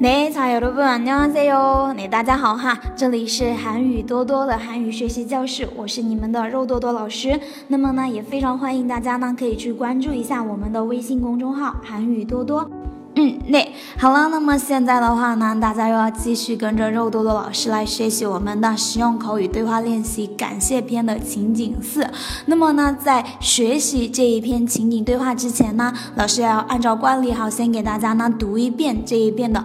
네자여러분안녕하세요 네大家好哈，这里是韩语多多的韩语学习教室，我是你们的肉多多老师。那么呢，也非常欢迎大家呢可以去关注一下我们的微信公众号韩语多多。嗯，那好了，那么现在的话呢，大家又要继续跟着肉多多老师来学习我们的实用口语对话练习感谢篇的情景四。那么呢，在学习这一篇情景对话之前呢，老师要按照惯例哈，先给大家呢读一遍这一遍的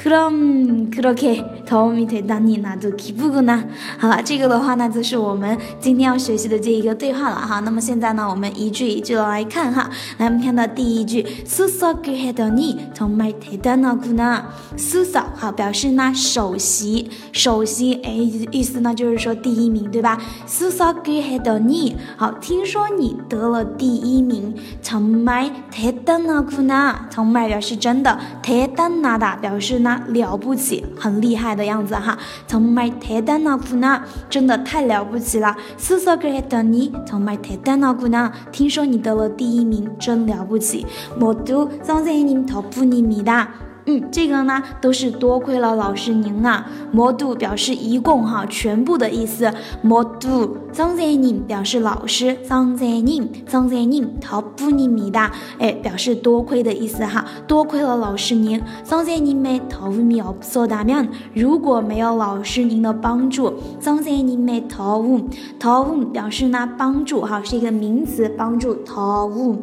그럼그렇게도움이됐다니나도기쁘구나好了，这个的话呢，就是我们今天要学习的这一个对话了哈。那么现在呢，我们一句一句的来看哈。来，我们看到第一句，수석을해더니정말대단하구나 수석好，表示呢首席，首席哎，意思呢就是说第一名，对吧？수석을해더니好，听说你得了第一名，정말대단하구나 정말表示真的，대단하다表示呢。 了不起，很厉害的样子哈。정말대단하구 나， 真的太了不起了。수석을했더니정말대단하구 나， 听说你得了第一名，真了不起。모두선생님덕분입니 다。 嗯这个呢都是多亏了老师您啊模度表示一共哈全部的意思 module 表示老师 something 不米哒表示多亏了老师您 something in 如果没有老师您的帮助。something 表示呢帮助哈是一个名词帮助 top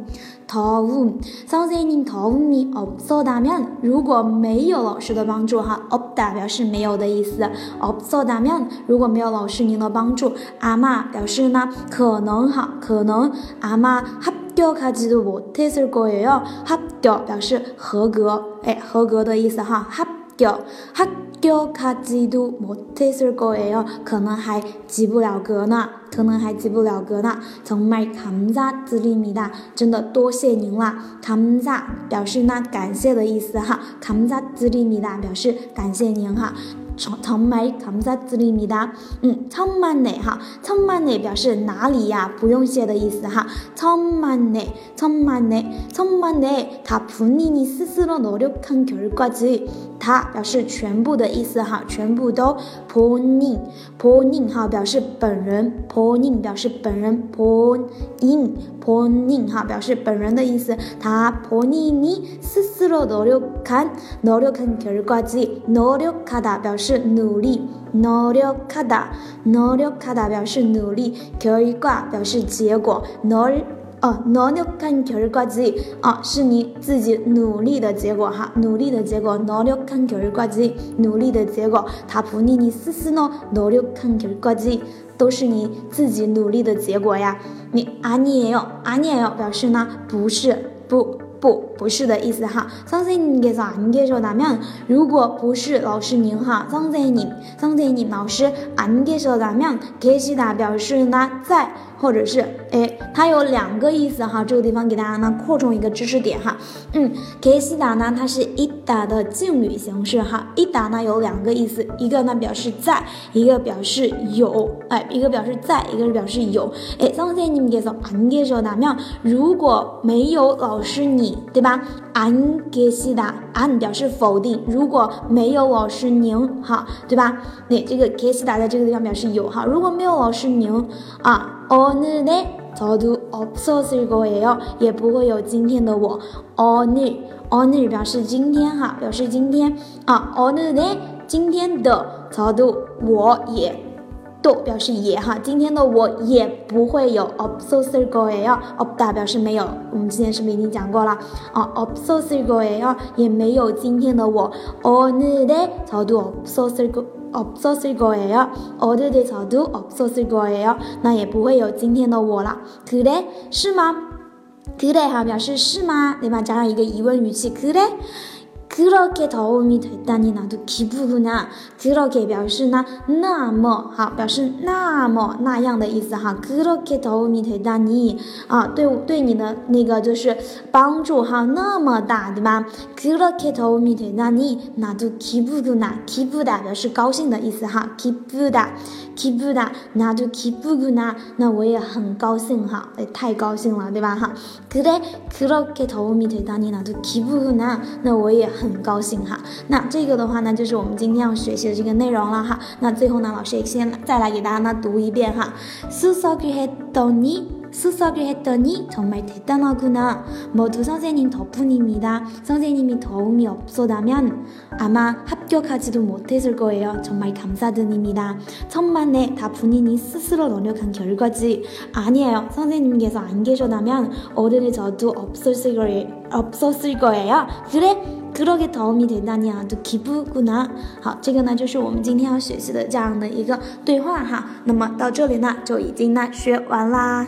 도 움， 선생님도움이없었다 면， 如果没有老师的帮助哈，없다表示没有的意思，없었다 면， 如果没有老师您的帮助，아마表示呢可能哈，可能아마합격하지도못했을거예요합격表示合格，哎，合格的意思哈，합 격합격하지도못했을거예요可能还及不了格呢。可能还及不了格呢。정말감사드립니 다， 真的多谢您啦。감사表示呢感谢的意思哈。감사드립니 다， 表示感谢您哈。정정말감사드립니 다。 嗯，천만에哈，천만에表示哪里呀？不用谢的意思哈。천만 에， 천만 에， 천만 에， 다본인이스스로노력한결과 지。 它表示全部的意思哈，全部都。본인본인哈表示本人。본인表示本人，본인본인哈表示本人的意思。他본인이스스로노력한노력한결과지노력하다表示努力，노력하다노력하다表示努力，결과表示结果，노 哦，努力干劲儿挂机，哦，是你自己努力的结果哈，努力的结果，努力干劲儿挂机，努力的结果，他不腻你丝丝呢，努力干劲儿挂机，都是你自己努力的结果呀。你，啊，你也要，啊，你也要表示呢，不是，不，不。不是的意思哈。선생님께서안계셔다 면， 如果不是老师您哈，선생님선생님老师안계셔다 면， 계시다表示呢在。或者是哎，它有两个意思哈，这个地方给大家呢扩充一个知识点哈。嗯，给西达呢，它是伊达的敬语形式哈。伊达呢有两个意思，一个呢表示在，一个表示有。哎，一个表示在，一个是表示有。哎，上次你们给说安给说哪妙？如果没有老师你，对吧？ 安给西达安表示否定，如果没有老师您哈，对吧？那这个给西达在这个地方表示有哈。如果没有老师您啊。오늘의저도없었을거예 요， 也不会有今天的我。오늘오늘表示今天哈，表示今天啊。오늘의今天的저도我也 都表示也哈，今天的我也不会有없었을거예 요。 없다表示没有，我们之前是不是已经讲过了啊？없었을거예 요， 也没有今天的我。오늘의저도없었을 거。 없었을거예 요， 오늘의저도없었을거예 요， 那也不会有今天的我了。그래是吗？그래哈表示是吗？对吧？加上一个疑问语气。그래 그렇게도움이됐다니나도기쁘구나그렇게表示呢那么好，表示那么那样的意思哈。그렇게도움이됐다니啊，对对你的那个就是帮助哈，那么大对吧？그렇게도움이됐다니나도기쁘구나기쁘다表示高兴的意思哈，기쁘다기쁘다나도기쁘구나那我也很高兴哈，哎，太高兴了对吧哈？그래그렇게도움이됐다니나도기쁘구나那我也很 高兴哈。那这个的话呢，就是我们今天要学习的这个内容了哈。那最后呢，老师也先再来给大家呢读一遍哈。수석이했더니 수석을 했더니 정말 대단하구나. 모두 선생님 덕분입니다. 선생님이 도움이 없었다면 아마 합격하지도 못했을 거예요. 정말 감사드립니다. 천만에 다 본인이 스스로 노력한 결과지. 아니에요. 선생님께서 안 계셔다면 오늘의 저도 없었을 거예요. 없었을 거예요. 그래? 그러게 도움이 되다니 아주 기쁘구나. 好，这个呢就是我们今天要学习的这样的一个对话哈。那么到这里呢就已经呢学完啦。